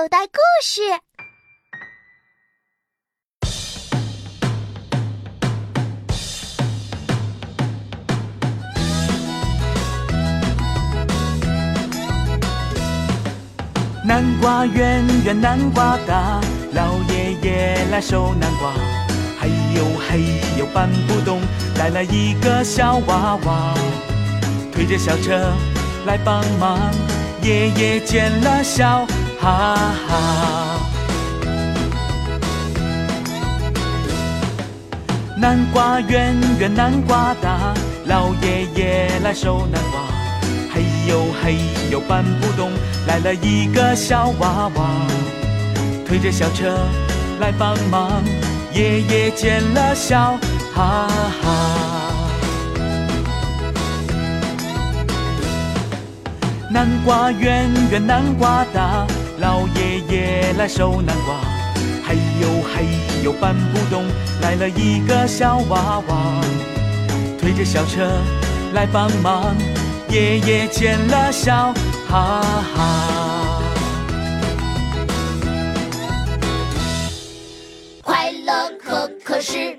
口袋故事。南瓜圆圆，南瓜大，老爷爷来收南瓜。嘿呦嘿呦，搬不动，来了一个小娃娃，推着小车来帮忙。爷爷见了笑，哈哈。南瓜圆圆，南瓜大，老爷爷来收南瓜。嘿呦嘿呦，搬不动，来了一个小娃娃，推着小车来帮忙。爷爷见了笑，哈哈。南瓜圆圆，南瓜大，老爷爷来收南瓜。嘿呦嘿呦，搬不动，来了一个小娃娃，推着小车来帮忙。爷爷见了笑，哈哈。快乐可可是。